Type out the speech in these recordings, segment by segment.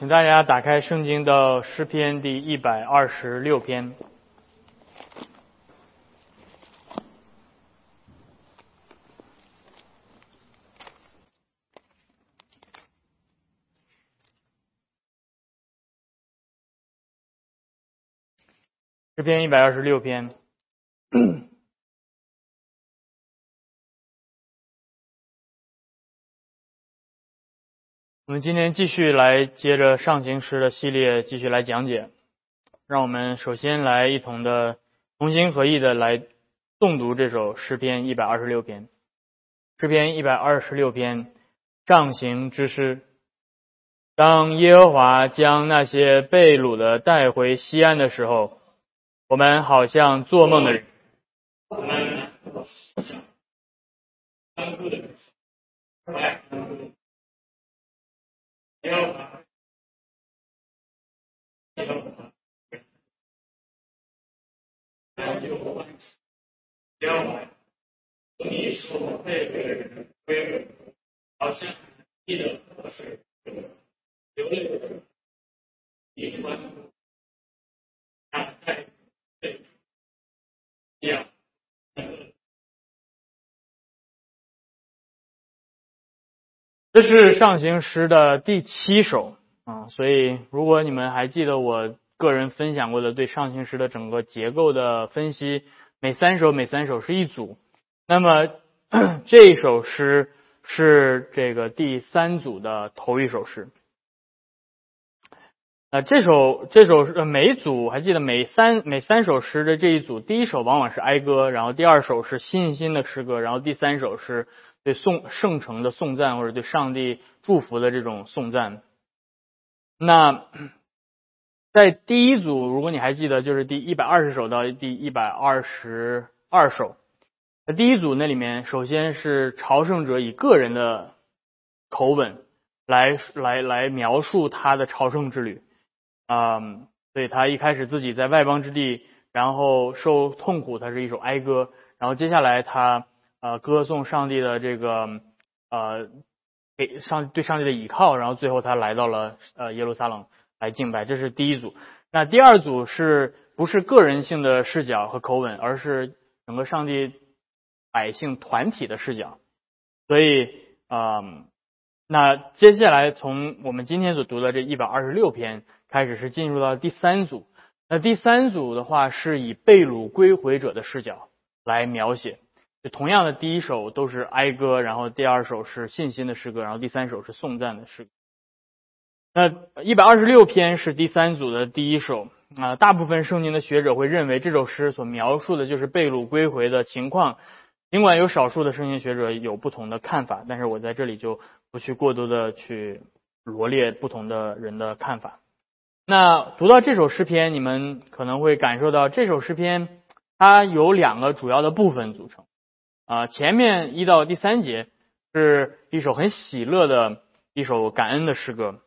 请大家打开圣经的诗篇第一百二十六篇。诗篇一百二十六篇。我们今天继续来接着上行诗的系列继续来讲解，让我们首先来一同的同心合意的来诵读这首诗篇一百二十六篇。诗篇一百二十六篇上行之诗。当耶和华将那些被掳的带回西安的时候，我们好像做梦的人。我们耶和华，耶和华，耶和华，耶和华，你所配的人归回，好像记得河水流泪，你欢呼，他在对一样。这是上行诗的第七首啊，所以如果你们还记得我个人分享过的对上行诗的整个结构的分析，每三首每三首是一组，那么 这首诗是这个第三组的头一首诗。啊，这首这首呃每组还记得每三每三首诗的这一组，第一首往往是哀歌，然后第二首是信心的诗歌，然后第三首是。对颂圣城的颂赞，或者对上帝祝福的这种颂赞。那 在第一组，如果你还记得，就是第一百二十首到第一百二十二首。那第一组那里面，首先是朝圣者以个人的口吻来来来描述他的朝圣之旅。啊，所以他一开始自己在外邦之地，然后受痛苦，他是一首哀歌。然后接下来他。呃，歌颂上帝的这个呃，给上对上帝的倚靠，然后最后他来到了呃耶路撒冷来敬拜，这是第一组。那第二组是不是个人性的视角和口吻，而是整个上帝百姓团体的视角？所以啊，那接下来从我们今天所读的这一百二十六篇开始，是进入到第三组。那第三组的话，是以被掳归回者的视角来描写。就同样的，第一首都是哀歌，然后第二首是信心的诗歌，然后第三首是颂赞的诗。那一百二十六篇是第三组的第一首啊。大部分圣经的学者会认为这首诗所描述的就是被掳归回的情况，尽管有少数的圣经学者有不同的看法，但是我在这里就不去过多的去罗列不同的人的看法。那读到这首诗篇，你们可能会感受到这首诗篇它有两个主要的部分组成。啊，前面一到第三节是一首很喜乐的一首感恩的诗歌，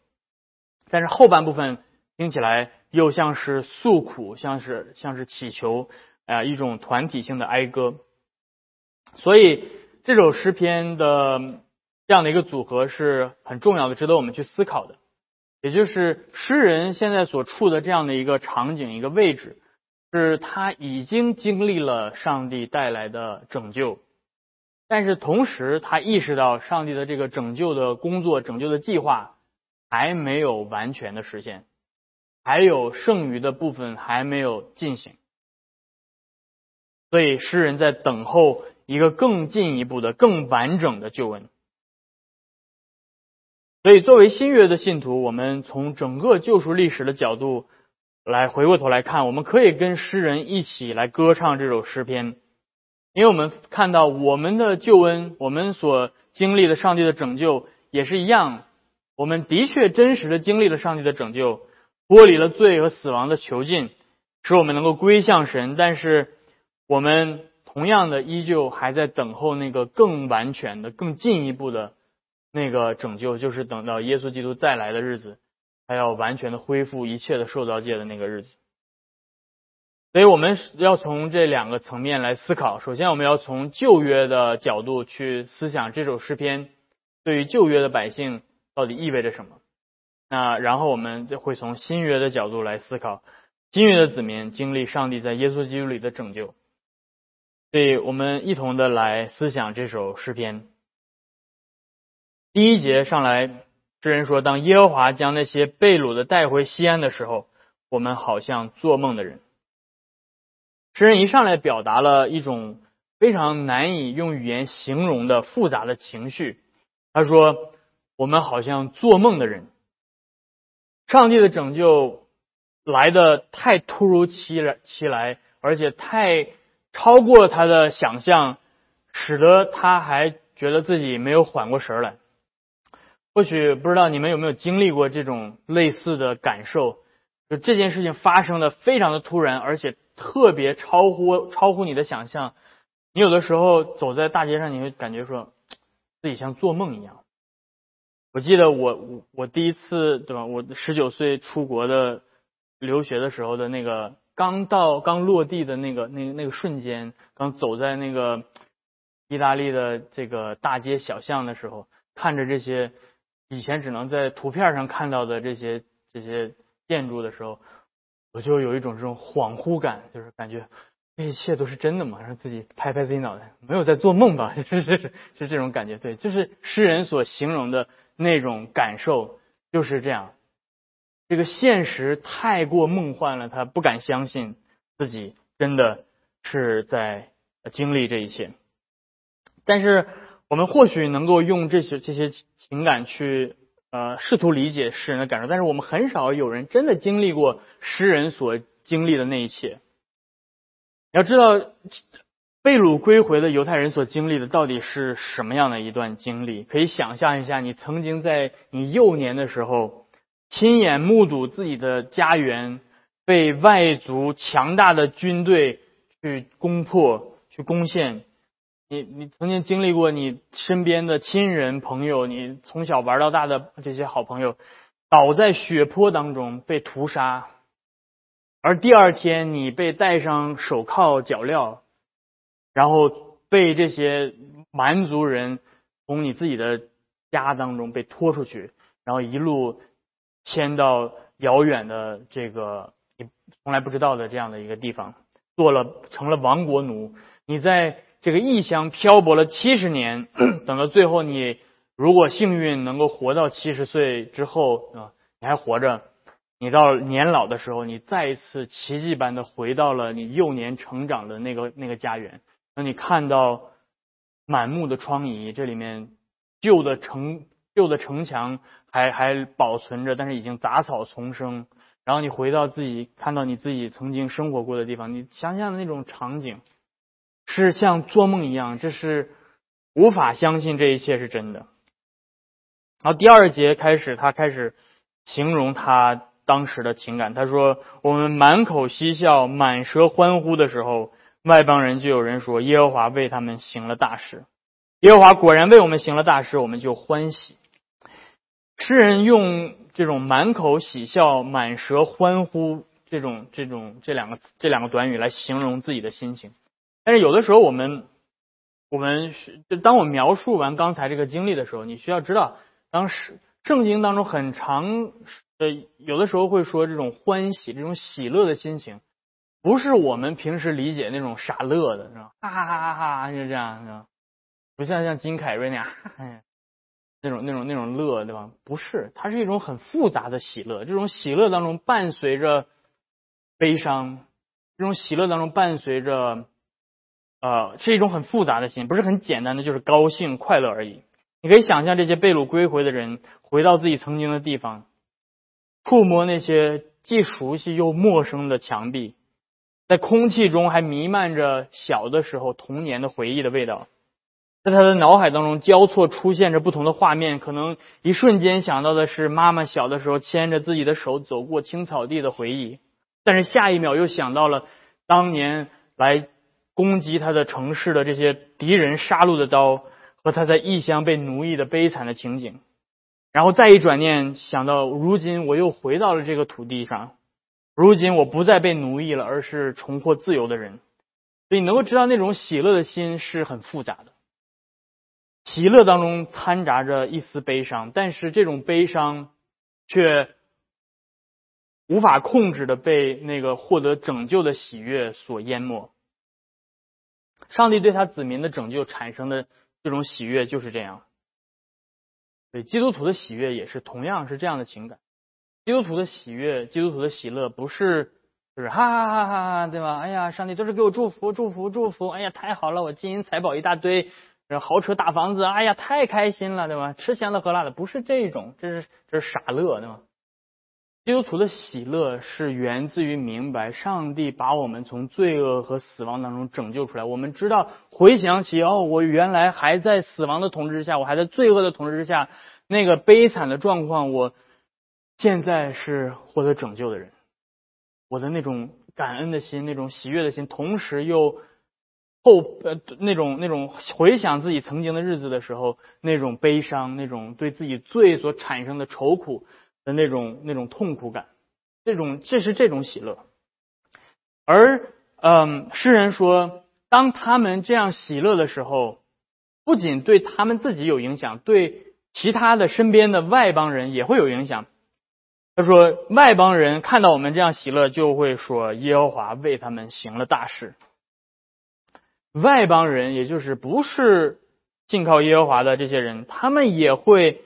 但是后半部分听起来又像是诉苦，像是像是祈求啊一种团体性的哀歌。所以这首诗篇的这样的一个组合是很重要的，值得我们去思考的。也就是诗人现在所处的这样的一个场景、一个位置，是他已经经历了上帝带来的拯救。但是同时，他意识到上帝的这个拯救的工作、拯救的计划还没有完全的实现，还有剩余的部分还没有进行，所以诗人在等候一个更进一步的、更完整的救恩。所以，作为新约的信徒，我们从整个救赎历史的角度来回过头来看，我们可以跟诗人一起来歌唱这首诗篇。因为我们看到我们的救恩，我们所经历的上帝的拯救也是一样，我们的确真实的经历了上帝的拯救，脱离了罪和死亡的囚禁，使我们能够归向神。但是我们同样的依旧还在等候那个更完全的、更进一步的那个拯救，就是等到耶稣基督再来的日子，他要完全的恢复一切的受造界的那个日子。所以我们要从这两个层面来思考。首先，我们要从旧约的角度去思想这首诗篇对于旧约的百姓到底意味着什么。那然后我们就会从新约的角度来思考，新约的子民经历上帝在耶稣基督里的拯救。所以我们一同的来思想这首诗篇。第一节上来，诗人说：“当耶和华将那些被掳的带回西安的时候，我们好像做梦的人。”诗人一上来表达了一种非常难以用语言形容的复杂的情绪。他说：“我们好像做梦的人。”上帝的拯救来的太突如其来，其来，而且太超过他的想象，使得他还觉得自己没有缓过神来。或许不知道你们有没有经历过这种类似的感受？就这件事情发生的非常的突然，而且特别超乎超乎你的想象。你有的时候走在大街上，你会感觉说 自己像做梦一样。我记得我我我第一次对吧？我十九岁出国的留学的时候的那个刚到刚落地的那个那那个瞬间，刚走在那个意大利的这个大街小巷的时候，看着这些以前只能在图片上看到的这些这些建筑的时候，我就有一种这种恍惚感，就是感觉这一切都是真的嘛，让自己拍拍自己脑袋，没有在做梦吧？就是是是这种感觉，对，就是诗人所形容的。那种感受就是这样，这个现实太过梦幻了，他不敢相信自己真的是在经历这一切。但是我们或许能够用这些这些情感去呃试图理解诗人的感受，但是我们很少有人真的经历过诗人所经历的那一切。要知道。被掳归回的犹太人所经历的到底是什么样的一段经历？可以想象一下，你曾经在你幼年的时候，亲眼目睹自己的家园被外族强大的军队去攻破、去攻陷。你你曾经经历过你身边的亲人朋友，你从小玩到大的这些好朋友，倒在血泊当中被屠杀，而第二天你被戴上手铐脚镣。然后被这些蛮族人从你自己的家当中被拖出去，然后一路迁到遥远的这个你从来不知道的这样的一个地方，做了成了亡国奴。你在这个异乡漂泊了七十年，等到最后你如果幸运能够活到七十岁之后啊，你还活着，你到年老的时候，你再一次奇迹般的回到了你幼年成长的那个那个家园。当你看到满目的疮痍，这里面旧的城旧的城墙还还保存着，但是已经杂草丛生。然后你回到自己看到你自己曾经生活过的地方，你想想那种场景，是像做梦一样，这是无法相信这一切是真的。然后第二节开始，他开始形容他当时的情感。他说：“我们满口嬉笑，满舌欢呼的时候。”外邦人就有人说：“耶和华为他们行了大事。”耶和华果然为我们行了大事，我们就欢喜。诗人用这种满口喜笑、满舌欢呼这种、这种这两个这两个短语来形容自己的心情。但是有的时候，我们我们就当我描述完刚才这个经历的时候，你需要知道，当时圣经当中很长呃，有的时候会说这种欢喜、这种喜乐的心情。不是我们平时理解那种傻乐的，是吧？哈哈哈哈哈，就这样，是吧？不像像金凯瑞那样，哎，那种那种那种乐，对吧？不是，它是一种很复杂的喜乐。这种喜乐当中伴随着悲伤，这种喜乐当中伴随着，呃，是一种很复杂的心，不是很简单的就是高兴快乐而已。你可以想象这些被掳归回的人回到自己曾经的地方，触摸那些既熟悉又陌生的墙壁。在空气中还弥漫着小的时候童年的回忆的味道，在他的脑海当中交错出现着不同的画面，可能一瞬间想到的是妈妈小的时候牵着自己的手走过青草地的回忆，但是下一秒又想到了当年来攻击他的城市的这些敌人杀戮的刀和他在异乡被奴役的悲惨的情景，然后再一转念想到如今我又回到了这个土地上。如今我不再被奴役了，而是重获自由的人。所以你能够知道那种喜乐的心是很复杂的，喜乐当中掺杂着一丝悲伤，但是这种悲伤却无法控制的被那个获得拯救的喜悦所淹没。上帝对他子民的拯救产生的这种喜悦就是这样。对基督徒的喜悦也是同样是这样的情感。基督徒的喜悦，基督徒的喜乐，不是就是哈哈哈哈哈，对吧？哎呀，上帝都是给我祝福，祝福，祝福！哎呀，太好了，我金银财宝一大堆，豪车大房子，哎呀，太开心了，对吧？吃香的喝辣的，不是这种，这是这是傻乐，对吧？基督徒的喜乐是源自于明白，上帝把我们从罪恶和死亡当中拯救出来。我们知道，回想起哦，我原来还在死亡的统治之下，我还在罪恶的统治之下，那个悲惨的状况，我。现在是获得拯救的人，我的那种感恩的心，那种喜悦的心，同时又后呃那种那种回想自己曾经的日子的时候，那种悲伤，那种对自己罪所产生的愁苦的那种那种痛苦感，这种这是这种喜乐。而嗯，诗人说，当他们这样喜乐的时候，不仅对他们自己有影响，对其他的身边的外邦人也会有影响。他说：“外邦人看到我们这样喜乐，就会说耶和华为他们行了大事。外邦人，也就是不是信靠耶和华的这些人，他们也会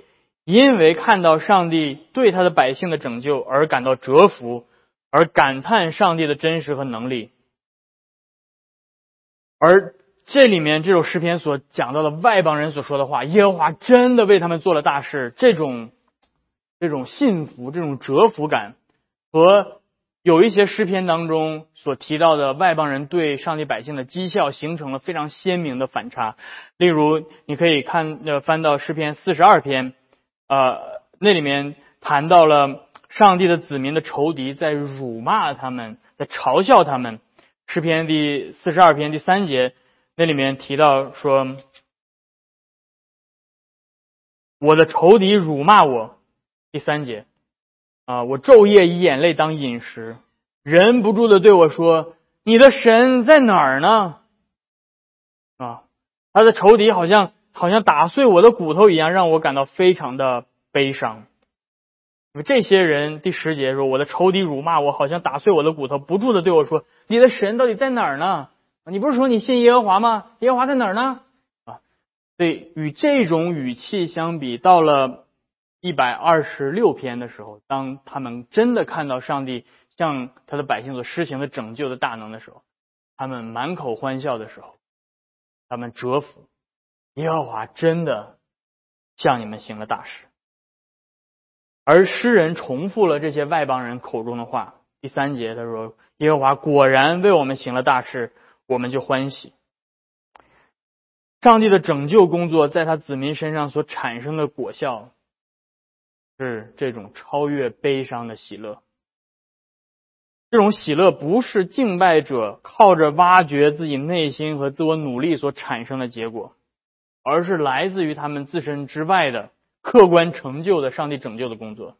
因为看到上帝对他的百姓的拯救而感到折服，而感叹上帝的真实和能力。而这里面这首诗篇所讲到的外邦人所说的话，耶和华真的为他们做了大事，这种。”这种幸福、这种折服感，和有一些诗篇当中所提到的外邦人对上帝百姓的讥笑，形成了非常鲜明的反差。例如，你可以看呃翻到诗篇四十二篇，呃，那里面谈到了上帝的子民的仇敌在辱骂他们，在嘲笑他们。诗篇第四十二篇第三节，那里面提到说：“我的仇敌辱骂我。”第三节，啊，我昼夜以眼泪当饮食，忍不住的对我说：“你的神在哪儿呢？”啊，他的仇敌好像好像打碎我的骨头一样，让我感到非常的悲伤。那么这些人，第十节说：“我的仇敌辱骂我，好像打碎我的骨头，不住的对我说：你的神到底在哪儿呢？你不是说你信耶和华吗？耶和华在哪儿呢？”啊，对，与这种语气相比，到了。一百二十六篇的时候，当他们真的看到上帝向他的百姓所施行的拯救的大能的时候，他们满口欢笑的时候，他们折服耶和华真的向你们行了大事。而诗人重复了这些外邦人口中的话。第三节他说：“耶和华果然为我们行了大事，我们就欢喜。”上帝的拯救工作在他子民身上所产生的果效。是这种超越悲伤的喜乐，这种喜乐不是敬拜者靠着挖掘自己内心和自我努力所产生的结果，而是来自于他们自身之外的客观成就的上帝拯救的工作。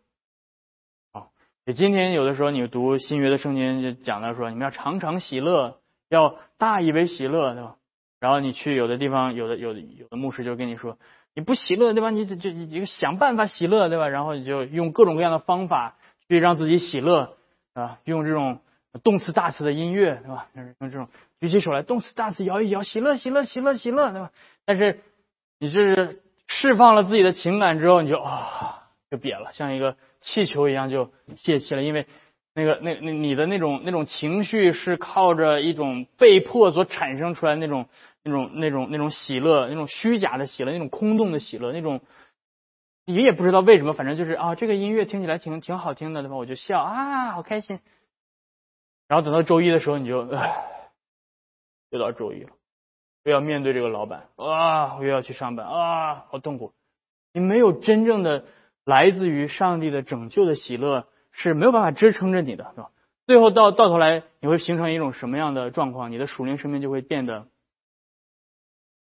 啊，就今天有的时候你读新约的圣经就讲到说，你们要常常喜乐，要大以为喜乐，对吧？然后你去有的地方，有的有的有的牧师就跟你说。你不喜乐对吧？你就就你想办法喜乐对吧？然后你就用各种各样的方法去让自己喜乐啊，用这种动词大词的音乐对吧？用这种举起手来，动词大词摇一摇，喜乐喜乐喜乐喜乐对吧？但是你这是释放了自己的情感之后，你就啊就瘪了，像一个气球一样就泄气了，因为那个那那你的那种那种情绪是靠着一种被迫所产生出来那种。那种那种那种喜乐，那种虚假的喜乐，那种空洞的喜乐，那种你也不知道为什么，反正就是啊，这个音乐听起来挺挺好听的，对吧？我就笑啊，好开心。然后等到周一的时候，你就唉，又到周一了，又要面对这个老板啊，我又要去上班啊，好痛苦。你没有真正的来自于上帝的拯救的喜乐，是没有办法支撑着你的，是吧？最后到到头来，你会形成一种什么样的状况？你的属灵生命就会变得。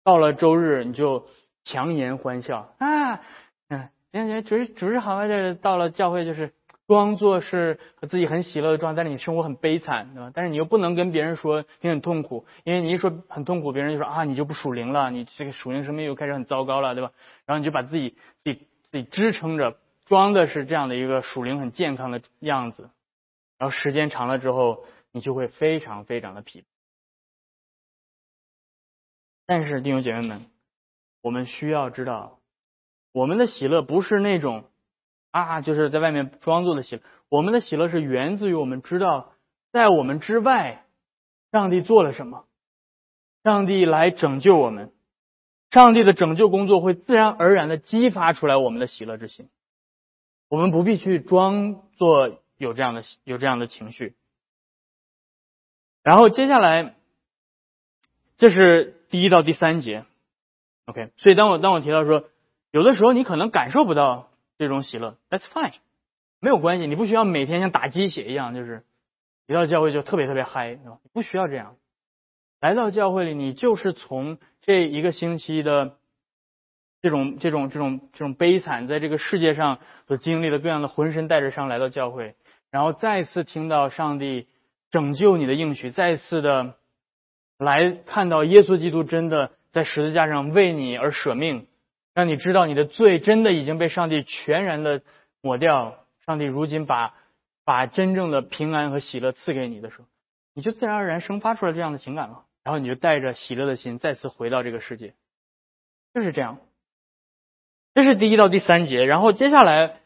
到了周日，你就强颜欢笑啊！嗯，行行，主主日好啊！这到了教会就是装作是自己很喜乐的状态，但是你生活很悲惨，对吧？但是你又不能跟别人说你很痛苦，因为你一说很痛苦，别人就说啊，你就不属灵了，你这个属灵生命又开始很糟糕了，对吧？然后你就把自己自己自己支撑着。装的是这样的一个属灵很健康的样子，然后时间长了之后，你就会非常非常的疲惫。但是弟兄姐妹们，我们需要知道，我们的喜乐不是那种啊，就是在外面装作的喜乐。我们的喜乐是源自于我们知道，在我们之外，上帝做了什么，上帝来拯救我们，上帝的拯救工作会自然而然的激发出来我们的喜乐之心。我们不必去装作有这样的有这样的情绪。然后接下来，这是。第一到第三节，OK，所以当我当我提到说，有的时候你可能感受不到这种喜乐，That's fine，没有关系，你不需要每天像打鸡血一样，就是一到教会就特别特别嗨，是吧？不需要这样，来到教会里，你就是从这一个星期的这种这种这种这种悲惨，在这个世界上所经历的各样的浑身带着伤来到教会，然后再次听到上帝拯救你的应许，再次的。来看到耶稣基督真的在十字架上为你而舍命，让你知道你的罪真的已经被上帝全然的抹掉。上帝如今把把真正的平安和喜乐赐给你的时候，你就自然而然生发出来这样的情感了。然后你就带着喜乐的心再次回到这个世界，就是这样。这是第一到第三节。然后接下来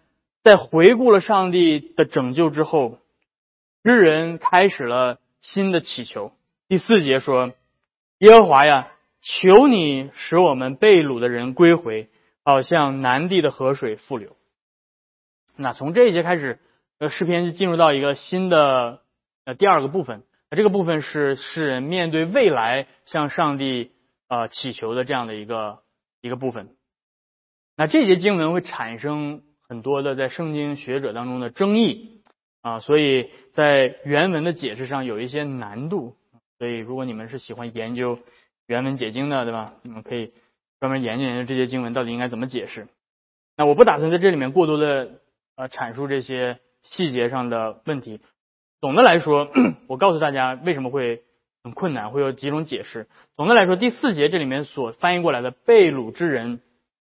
在回顾了上帝的拯救之后，日人开始了新的祈求。第四节说：“耶和华呀，求你使我们被掳的人归回，好像南地的河水复流。”那从这一节开始，呃，诗篇就进入到一个新的呃第二个部分。那这个部分是诗人面对未来向上帝呃祈求的这样的一个一个部分。那这节经文会产生很多的在圣经学者当中的争议啊，所以在原文的解释上有一些难度。所以，如果你们是喜欢研究原文解经的，对吧？你们可以专门研究研究这些经文到底应该怎么解释。那我不打算在这里面过多的呃阐述这些细节上的问题。总的来说，我告诉大家为什么会很困难，会有几种解释。总的来说，第四节这里面所翻译过来的“被掳之人”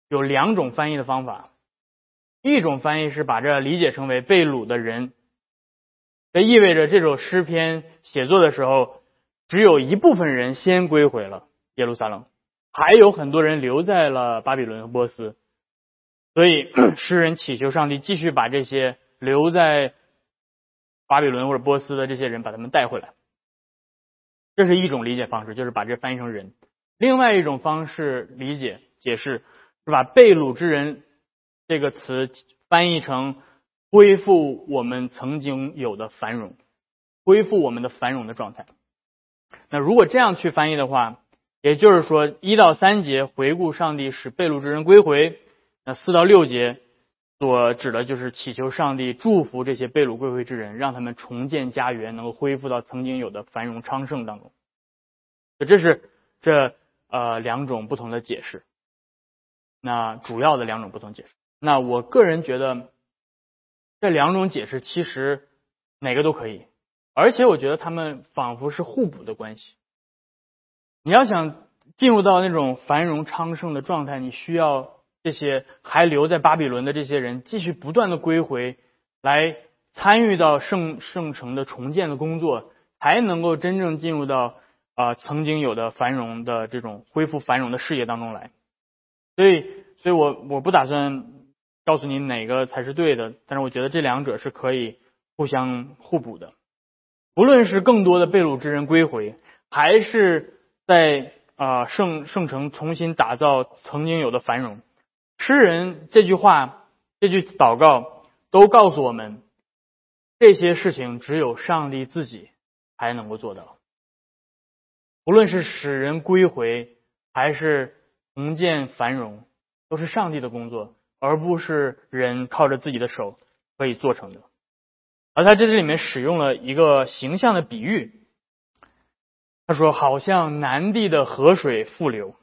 有两种翻译的方法。一种翻译是把这理解成为被掳的人，这意味着这首诗篇写作的时候。只有一部分人先归回了耶路撒冷，还有很多人留在了巴比伦和波斯，所以 诗人祈求上帝继续把这些留在巴比伦或者波斯的这些人把他们带回来。这是一种理解方式，就是把这翻译成人。另外一种方式理解解释是把被掳之人这个词翻译成恢复我们曾经有的繁荣，恢复我们的繁荣的状态。那如果这样去翻译的话，也就是说，一到三节回顾上帝使被掳之人归回，那四到六节所指的就是祈求上帝祝福这些被掳归回之人，让他们重建家园，能够恢复到曾经有的繁荣昌盛当中。这是这呃两种不同的解释，那主要的两种不同解释。那我个人觉得这两种解释其实哪个都可以。而且我觉得他们仿佛是互补的关系。你要想进入到那种繁荣昌盛的状态，你需要这些还留在巴比伦的这些人继续不断的归回来参与到圣圣城的重建的工作，才能够真正进入到啊曾经有的繁荣的这种恢复繁荣的事业当中来。所以，所以我我不打算告诉你哪个才是对的，但是我觉得这两者是可以互相互补的。不论是更多的被掳之人归回，还是在啊圣圣城重新打造曾经有的繁荣，诗人这句话这句祷告都告诉我们，这些事情只有上帝自己才能够做到。无论是使人归回，还是重建繁荣，都是上帝的工作，而不是人靠着自己的手可以做成的。而他在这里面使用了一个形象的比喻，他说：“好像南地的河水复流，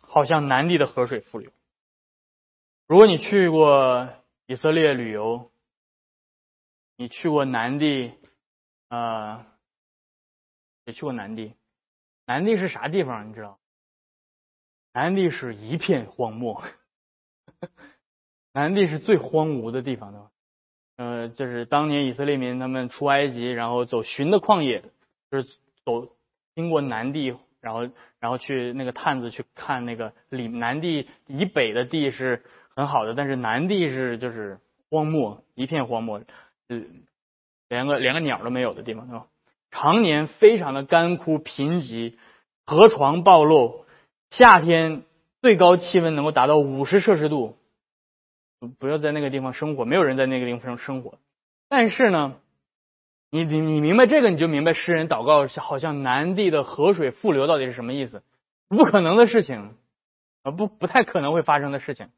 好像南地的河水复流。”如果你去过以色列旅游，你去过南地，呃，也去过南地。南地是啥地方？你知道？南地是一片荒漠。南地是最荒芜的地方的，呃，就是当年以色列民他们出埃及，然后走寻的旷野，就是走经过南地，然后然后去那个探子去看那个里南地以北的地是很好的，但是南地是就是荒漠一片荒漠，呃，连个连个鸟都没有的地方，是吧？常年非常的干枯贫瘠，河床暴露，夏天最高气温能够达到五十摄氏度，不要在那个地方生活，没有人在那个地方生活。但是呢，你你你明白这个，你就明白诗人祷告好像南地的河水复流到底是什么意思？不可能的事情啊，不不太可能会发生的事情，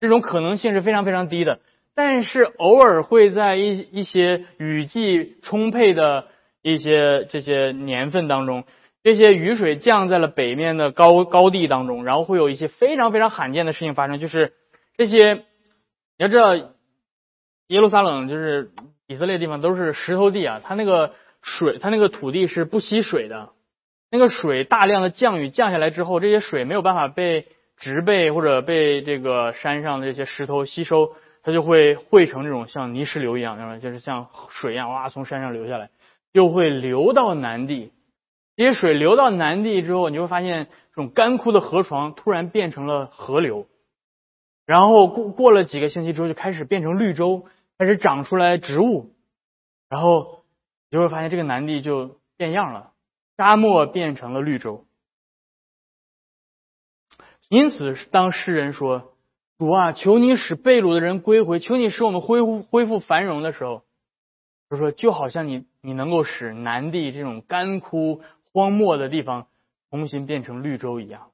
这种可能性是非常非常低的。但是偶尔会在一一些雨季充沛的。一些这些年份当中，这些雨水降在了北面的高高地当中，然后会有一些非常非常罕见的事情发生，就是这些你要知道，耶路撒冷就是以色列地方都是石头地啊，它那个水，它那个土地是不吸水的，那个水大量的降雨降下来之后，这些水没有办法被植被或者被这个山上的这些石头吸收，它就会汇成这种像泥石流一样，就是像水一样哇从山上流下来。就会流到南地，这些水流到南地之后，你会发现这种干枯的河床突然变成了河流，然后过过了几个星期之后，就开始变成绿洲，开始长出来植物，然后你就会发现这个南地就变样了，沙漠变成了绿洲。因此，当诗人说：“主啊，求你使被掳的人归回，求你使我们恢复恢复繁荣”的时候。就说，就好像你你能够使南地这种干枯荒漠的地方重新变成绿洲一样，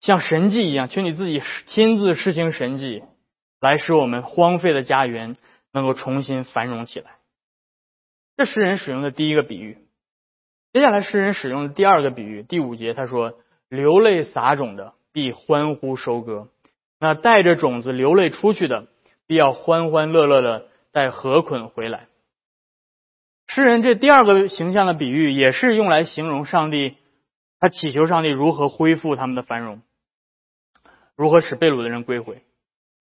像神迹一样，求你自己亲自施行神迹，来使我们荒废的家园能够重新繁荣起来。这诗人使用的第一个比喻，接下来诗人使用的第二个比喻，第五节他说：“流泪撒种的必欢呼收割，那带着种子流泪出去的必要欢欢乐乐的。”带河捆回来。诗人这第二个形象的比喻，也是用来形容上帝，他祈求上帝如何恢复他们的繁荣，如何使被掳的人归回。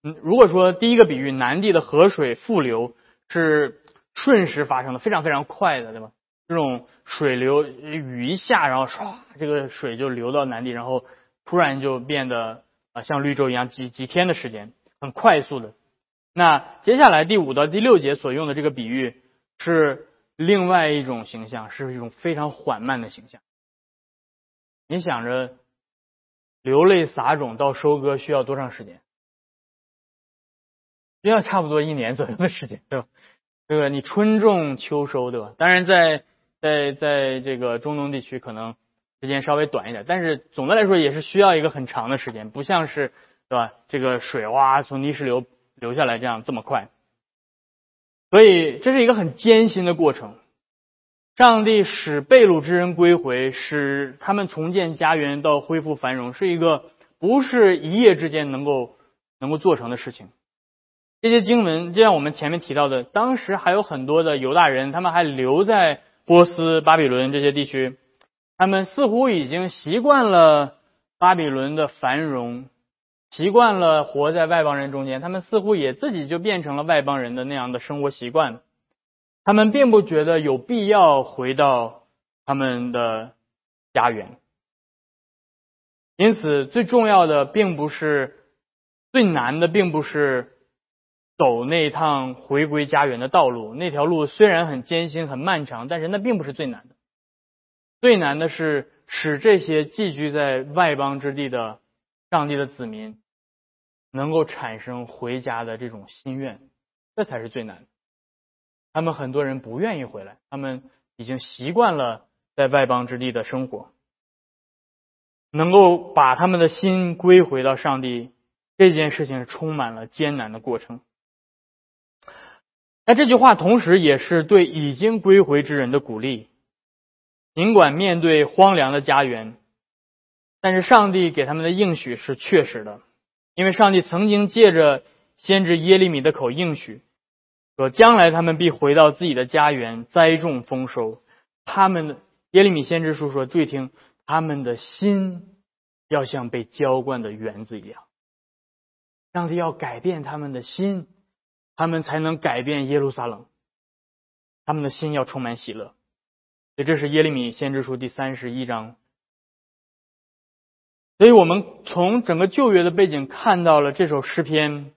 嗯，如果说第一个比喻，南地的河水复流是瞬时发生的，非常非常快的，对吧？这种水流雨一下，然后唰，这个水就流到南地，然后突然就变得啊像绿洲一样，几几天的时间，很快速的。那接下来第五到第六节所用的这个比喻是另外一种形象，是一种非常缓慢的形象。你想着流泪撒种到收割需要多长时间？需要差不多一年左右的时间，对吧？对吧？你春种秋收，对吧？当然，在在在这个中东地区可能时间稍微短一点，但是总的来说也是需要一个很长的时间，不像是对吧？这个水哇从泥石流。流下来这样这么快，所以这是一个很艰辛的过程。上帝使被掳之人归回，使他们重建家园到恢复繁荣，是一个不是一夜之间能够能够做成的事情。这些经文，就像我们前面提到的，当时还有很多的犹大人，他们还留在波斯、巴比伦这些地区，他们似乎已经习惯了巴比伦的繁荣。习惯了活在外邦人中间，他们似乎也自己就变成了外邦人的那样的生活习惯。他们并不觉得有必要回到他们的家园。因此，最重要的并不是最难的，并不是走那趟回归家园的道路。那条路虽然很艰辛、很漫长，但是那并不是最难的。最难的是使这些寄居在外邦之地的。上帝的子民能够产生回家的这种心愿，这才是最难的。他们很多人不愿意回来，他们已经习惯了在外邦之地的生活。能够把他们的心归回到上帝，这件事情充满了艰难的过程。那这句话同时也是对已经归回之人的鼓励。尽管面对荒凉的家园。但是上帝给他们的应许是确实的，因为上帝曾经借着先知耶利米的口应许，说将来他们必回到自己的家园，栽种丰收。他们的耶利米先知书说：“注意听，他们的心要像被浇灌的园子一样。”上帝要改变他们的心，他们才能改变耶路撒冷。他们的心要充满喜乐。所以这是耶利米先知书第三十一章。所以我们从整个旧约的背景看到了这首诗篇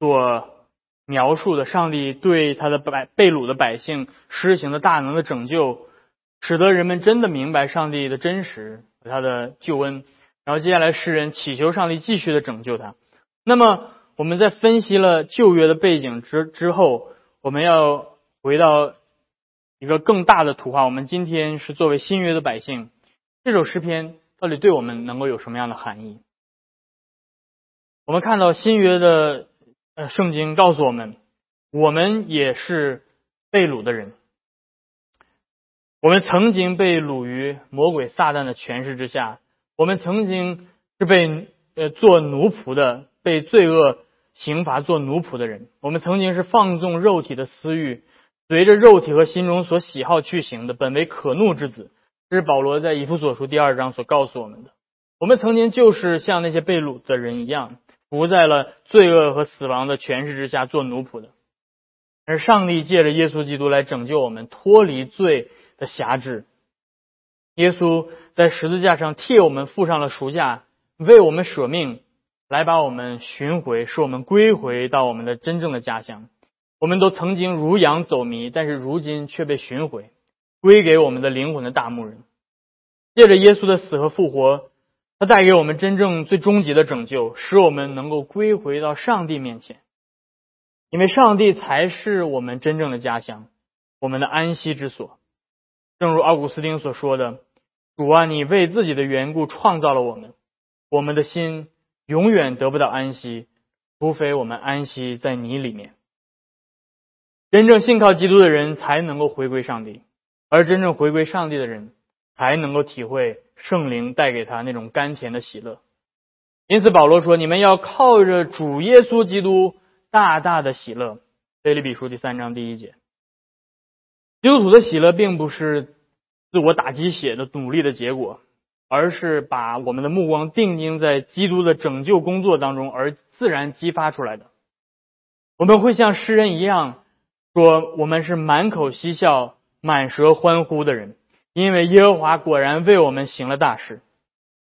所描述的上帝对他的百被掳的百姓施行的大能的拯救，使得人们真的明白上帝的真实和他的救恩。然后接下来诗人祈求上帝继续的拯救他。那么我们在分析了旧约的背景之之后，我们要回到一个更大的图画。我们今天是作为新约的百姓，这首诗篇。到底对我们能够有什么样的含义？我们看到新约的呃圣经告诉我们，我们也是被掳的人，我们曾经被掳于魔鬼撒旦的权势之下，我们曾经是被呃做奴仆的，被罪恶刑罚做奴仆的人，我们曾经是放纵肉体的私欲，随着肉体和心中所喜好去行的，本为可怒之子。这是保罗在以弗所书第二章所告诉我们的。我们曾经就是像那些被掳的人一样，不在了罪恶和死亡的权势之下做奴仆的。而上帝借着耶稣基督来拯救我们，脱离罪的辖制。耶稣在十字架上替我们付上了赎价，为我们舍命，来把我们寻回，使我们归回到我们的真正的家乡。我们都曾经如羊走迷，但是如今却被寻回。归给我们的灵魂的大牧人，借着耶稣的死和复活，他带给我们真正最终极的拯救，使我们能够归回到上帝面前。因为上帝才是我们真正的家乡，我们的安息之所。正如奥古斯丁所说的：“主啊，你为自己的缘故创造了我们，我们的心永远得不到安息，除非我们安息在你里面。”真正信靠基督的人才能够回归上帝。而真正回归上帝的人，才能够体会圣灵带给他那种甘甜的喜乐。因此，保罗说：“你们要靠着主耶稣基督大大的喜乐。”腓立比书第三章第一节。基督徒的喜乐并不是自我打鸡血的努力的结果，而是把我们的目光定睛在基督的拯救工作当中而自然激发出来的。我们会像诗人一样说：“我们是满口嬉笑。”满舌欢呼的人，因为耶和华果然为我们行了大事，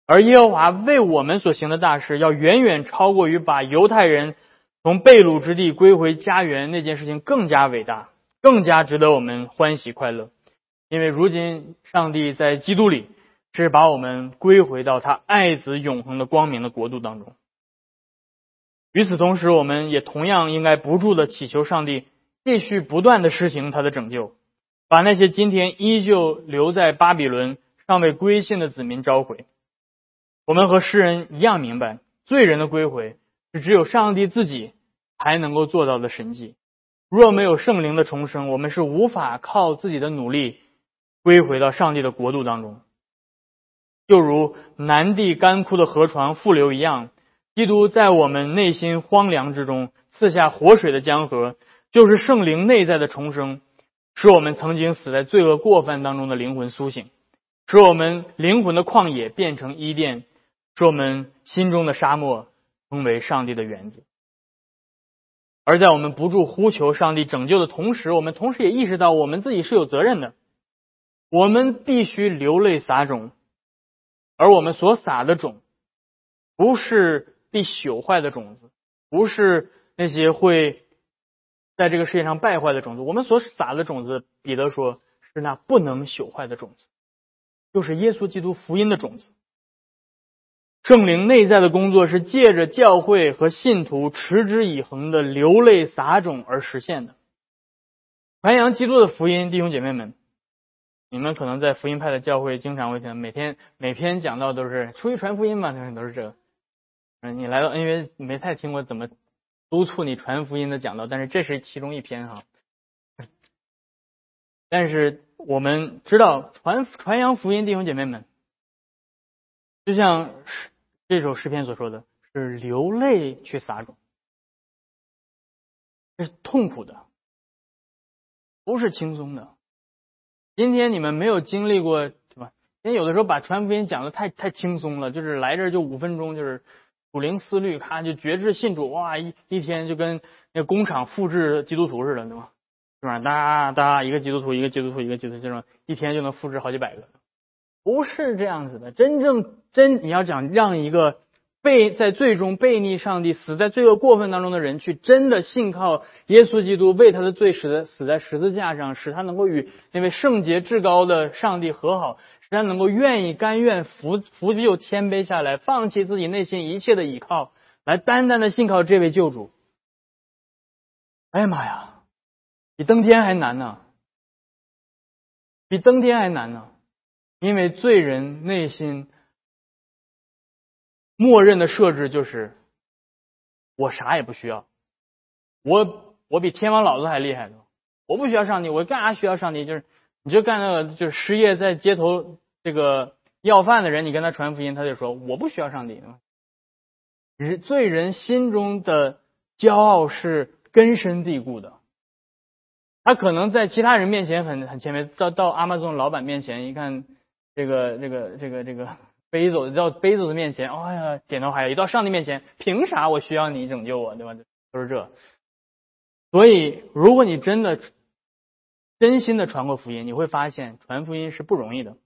而耶和华为我们所行的大事，要远远超过于把犹太人从被掳之地归回家园那件事情更加伟大，更加值得我们欢喜快乐。因为如今上帝在基督里是把我们归回到他爱子永恒的光明的国度当中。与此同时，我们也同样应该不住的祈求上帝继续不断的施行他的拯救。把那些今天依旧留在巴比伦尚未归信的子民召回。我们和诗人一样明白，罪人的归回是只有上帝自己才能够做到的神迹。若没有圣灵的重生，我们是无法靠自己的努力归回到上帝的国度当中。就如南地干枯的河床复流一样，基督在我们内心荒凉之中赐下活水的江河，就是圣灵内在的重生。使我们曾经死在罪恶过犯当中的灵魂苏醒，使我们灵魂的旷野变成伊甸，使我们心中的沙漠成为上帝的园子。而在我们不住呼求上帝拯救的同时，我们同时也意识到我们自己是有责任的，我们必须流泪撒种，而我们所撒的种，不是必朽坏的种子，不是那些会。在这个世界上败坏的种子，我们所撒的种子，彼得说是那不能朽坏的种子，就是耶稣基督福音的种子。圣灵内在的工作是借着教会和信徒持之以恒的流泪撒种而实现的。传扬基督的福音，弟兄姐妹们，你们可能在福音派的教会经常会听，每天每篇讲到都是出去传福音嘛，都是这个。嗯，你来到恩约没太听过怎么。督促你传福音的讲到，但是这是其中一篇哈。但是我们知道传传扬福音，弟兄姐妹们，就像这首诗篇所说的是流泪去撒种，是痛苦的，不是轻松的。今天你们没有经历过，对吧？因为有的时候把传福音讲的太太轻松了，就是来这就五分钟，就是五灵思虑，看就觉志信主，哇，一一天就跟那工厂复制基督徒似的，对吧？是吧？哒哒，一个基督徒，一个基督徒，一个基督徒，这种一天就能复制好几百个。不是这样子的，真正真你要讲让一个被在最终背逆上帝、死在罪恶过分当中的人去真的信靠耶稣基督，为他的罪死在死在十字架上，使他能够与那位圣洁至高的上帝和好。使他能够愿意甘愿服服就谦卑下来，放弃自己内心一切的倚靠，来单单的信靠这位救主。哎呀妈呀，比登天还难呢！比登天还难呢！因为罪人内心默认的设置就是，我啥也不需要，我我比天王老子还厉害呢，我不需要上帝，我干啥需要上帝？就是你就干那个，就是失业在街头。这个要饭的人，你跟他传福音，他就说我不需要上帝。人罪人心中的骄傲是根深蒂固的，他可能在其他人面前很很前面，到到阿玛逊老板面前一看，这个这个这个这个背走到背走的面前，哎呀点头哈腰；一到上帝面前，凭啥我需要你拯救我，对吧？都是这。所以，如果你真的真心的传过福音，你会发现传福音是不容易的。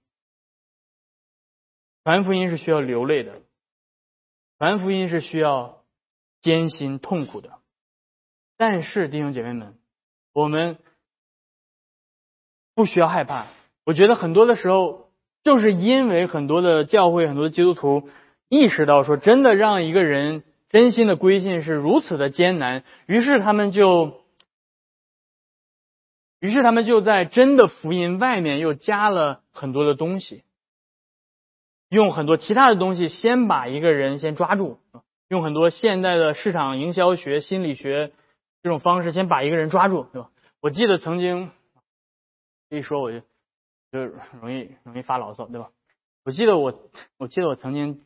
传福音是需要流泪的，传福音是需要艰辛痛苦的。但是弟兄姐妹们，我们不需要害怕。我觉得很多的时候，就是因为很多的教会、很多的基督徒意识到说，真的让一个人真心的归信是如此的艰难，于是他们就，于是他们就在真的福音外面又加了很多的东西。用很多其他的东西先把一个人先抓住，用很多现代的市场营销学、心理学这种方式先把一个人抓住，对吧？我记得曾经一说我就就容易容易发牢骚，对吧？我记得我我记得我曾经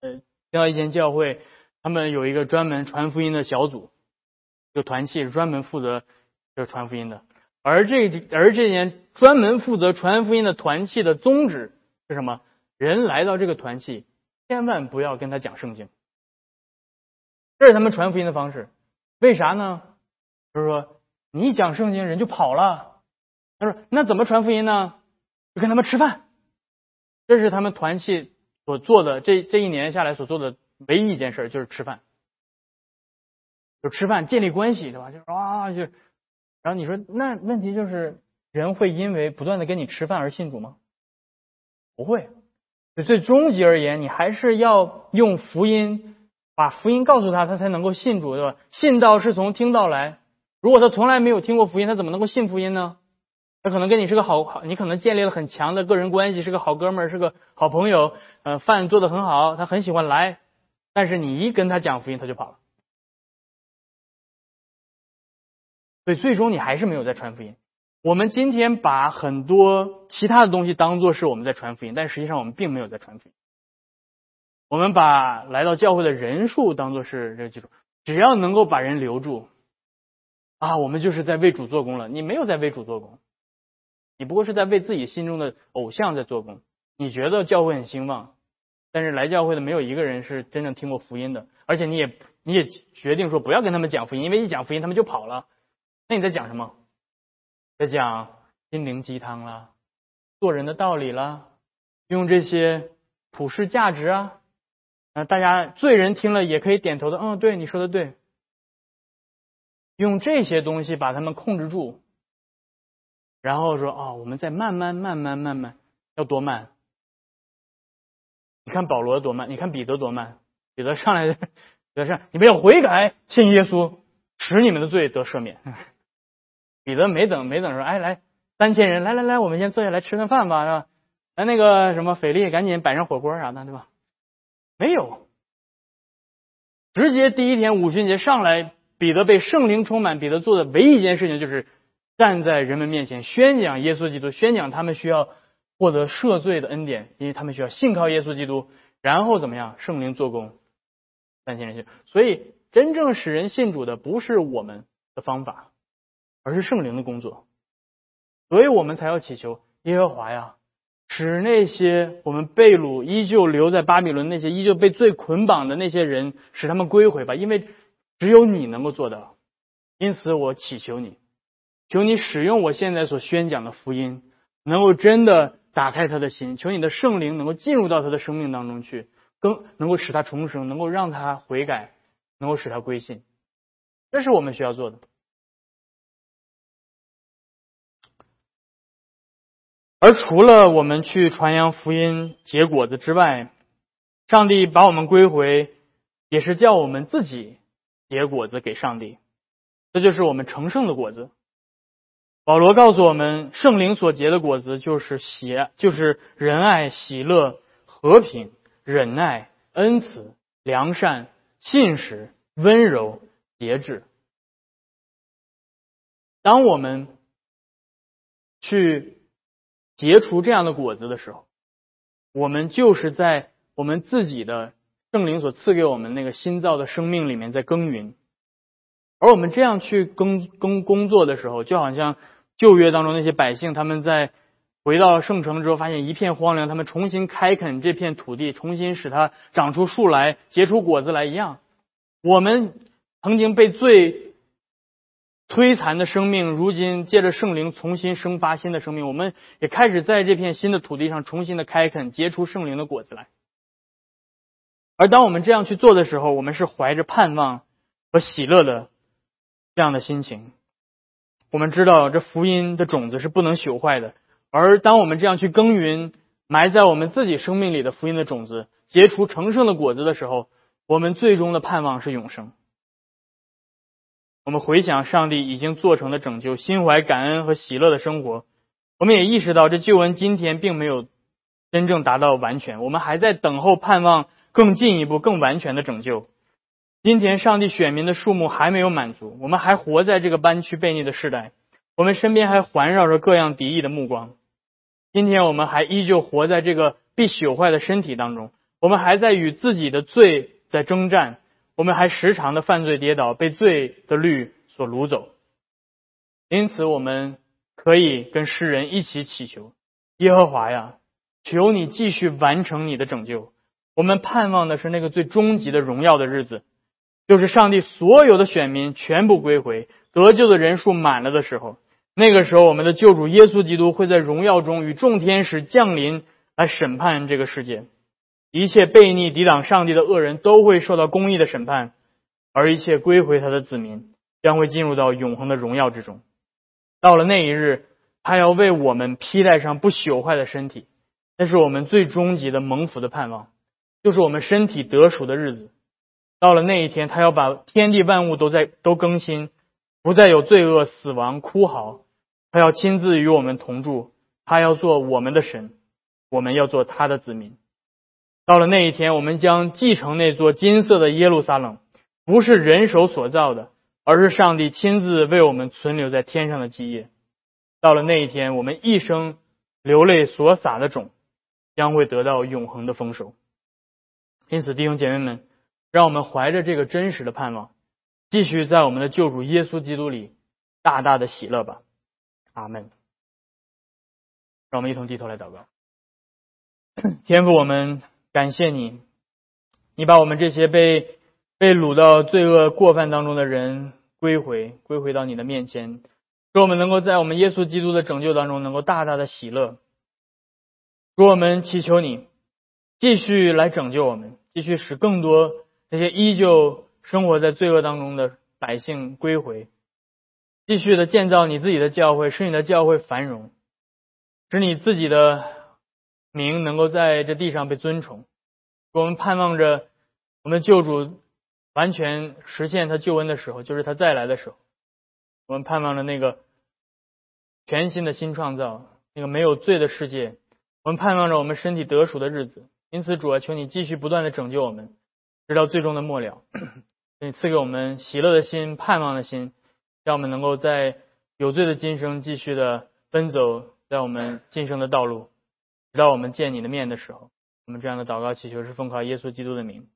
呃听到一间教会，他们有一个专门传福音的小组，有团契是专门负责就是传福音的，而这而这间专门负责传福音的团契的宗旨是什么？人来到这个团契，千万不要跟他讲圣经，这是他们传福音的方式。为啥呢？就是说，你一讲圣经，人就跑了。他说：“那怎么传福音呢？就跟他们吃饭。”这是他们团契所做的，这这一年下来所做的唯一一件事，就是吃饭，就吃饭建立关系，对吧？就是啊，就然后你说，那问题就是，人会因为不断的跟你吃饭而信主吗？不会。最终极而言，你还是要用福音，把福音告诉他，他才能够信主，对吧？信道是从听道来。如果他从来没有听过福音，他怎么能够信福音呢？他可能跟你是个好好，你可能建立了很强的个人关系，是个好哥们儿，是个好朋友，呃，饭做的很好，他很喜欢来。但是你一跟他讲福音，他就跑了。所以最终你还是没有在传福音。我们今天把很多其他的东西当做是我们在传福音，但实际上我们并没有在传福音。我们把来到教会的人数当做是这个基础，只要能够把人留住，啊，我们就是在为主做工了。你没有在为主做工，你不过是在为自己心中的偶像在做工。你觉得教会很兴旺，但是来教会的没有一个人是真正听过福音的，而且你也你也决定说不要跟他们讲福音，因为一讲福音他们就跑了。那你在讲什么？在讲心灵鸡汤啦，做人的道理啦，用这些普世价值啊，啊，大家罪人听了也可以点头的，嗯，对，你说的对。用这些东西把他们控制住，然后说啊，我们再慢慢慢慢慢慢，要多慢？你看保罗多慢，你看彼得多慢，彼得上来，彼得上，你们要悔改，信耶稣，使你们的罪得赦免。彼得没等没等说，哎，来三千人，来来来，我们先坐下来吃顿饭吧，是吧？来那个什么，腓力赶紧摆上火锅啥的，对吧？没有，直接第一天五旬节上来，彼得被圣灵充满，彼得做的唯一一件事情就是站在人们面前宣讲耶稣基督，宣讲他们需要获得赦罪的恩典，因为他们需要信靠耶稣基督，然后怎么样？圣灵做工，三千人信。所以真正使人信主的不是我们的方法。而是圣灵的工作，所以我们才要祈求耶和华呀，使那些我们被掳依旧留在巴比伦那些依旧被罪捆绑的那些人，使他们归回吧，因为只有你能够做到。因此，我祈求你，求你使用我现在所宣讲的福音，能够真的打开他的心，求你的圣灵能够进入到他的生命当中去，更能够使他重生，能够让他悔改，能够使他归信。这是我们需要做的。而除了我们去传扬福音结果子之外，上帝把我们归回，也是叫我们自己结果子给上帝。这就是我们成圣的果子。保罗告诉我们，圣灵所结的果子就是喜，就是仁爱、喜乐、和平、忍耐、恩慈、良善、信实、温柔、节制。当我们去结出这样的果子的时候，我们就是在我们自己的圣灵所赐给我们那个新造的生命里面在耕耘。而我们这样去耕耕工作的时候，就好像旧约当中那些百姓，他们在回到圣城之后，发现一片荒凉，他们重新开垦这片土地，重新使它长出树来，结出果子来一样。我们曾经被最摧残的生命，如今借着圣灵重新生发新的生命，我们也开始在这片新的土地上重新的开垦，结出圣灵的果子来。而当我们这样去做的时候，我们是怀着盼望和喜乐的。这样的心情，我们知道这福音的种子是不能朽坏的。而当我们这样去耕耘，埋在我们自己生命里的福音的种子，结出成圣的果子的时候，我们最终的盼望是永生。我们回想上帝已经做成的拯救，心怀感恩和喜乐的生活，我们也意识到这救恩今天并没有真正达到完全，我们还在等候盼望更进一步、更完全的拯救。今天，上帝选民的数目还没有满足，我们还活在这个弯曲悖逆的时代，我们身边还环绕着各样敌意的目光。今天，我们还依旧活在这个必朽坏的身体当中，我们还在与自己的罪在征战，我们还时常的犯罪跌倒，被罪的律所掳走。因此，我们可以跟世人一起祈求：耶和华呀，求你继续完成你的拯救。我们盼望的是那个最终极的荣耀的日子。就是上帝所有的选民全部归回，得救的人数满了的时候，那个时候，我们的救主耶稣基督会在荣耀中与众天使降临来审判这个世界，一切悖逆抵挡上帝的恶人都会受到公义的审判，而一切归回他的子民将会进入到永恒的荣耀之中。到了那一日，他要为我们披戴上不朽坏的身体，那是我们最终极的蒙福的盼望，就是我们身体得赎的日子。到了那一天，他要把天地万物都在都更新，不再有罪恶、死亡、哭嚎。他要亲自与我们同住，他要做我们的神，我们要做他的子民。到了那一天，我们将继承那座金色的耶路撒冷，不是人手所造的，而是上帝亲自为我们存留在天上的基业。到了那一天，我们一生流泪所撒的种，将会得到永恒的丰收。因此，弟兄姐妹们。让我们怀着这个真实的盼望，继续在我们的救主耶稣基督里大大的喜乐吧。阿门。让我们一同低头来祷告。天父，我们感谢你，你把我们这些被被掳到罪恶过犯当中的人归回，归回到你的面前，使我们能够在我们耶稣基督的拯救当中能够大大的喜乐。主，我们祈求你继续来拯救我们，继续使更多。那些依旧生活在罪恶当中的百姓归回，继续的建造你自己的教会，使你的教会繁荣，使你自己的名能够在这地上被尊崇。我们盼望着我们救主完全实现他救恩的时候，就是他再来的时候。我们盼望着那个全新的新创造，那个没有罪的世界。我们盼望着我们身体得赎的日子。因此，主啊，求你继续不断的拯救我们。直到最终的末了，你赐给我们喜乐的心、盼望的心，让我们能够在有罪的今生继续的奔走在我们今生的道路，直到我们见你的面的时候。我们这样的祷告祈求是奉靠耶稣基督的名，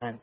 嗯。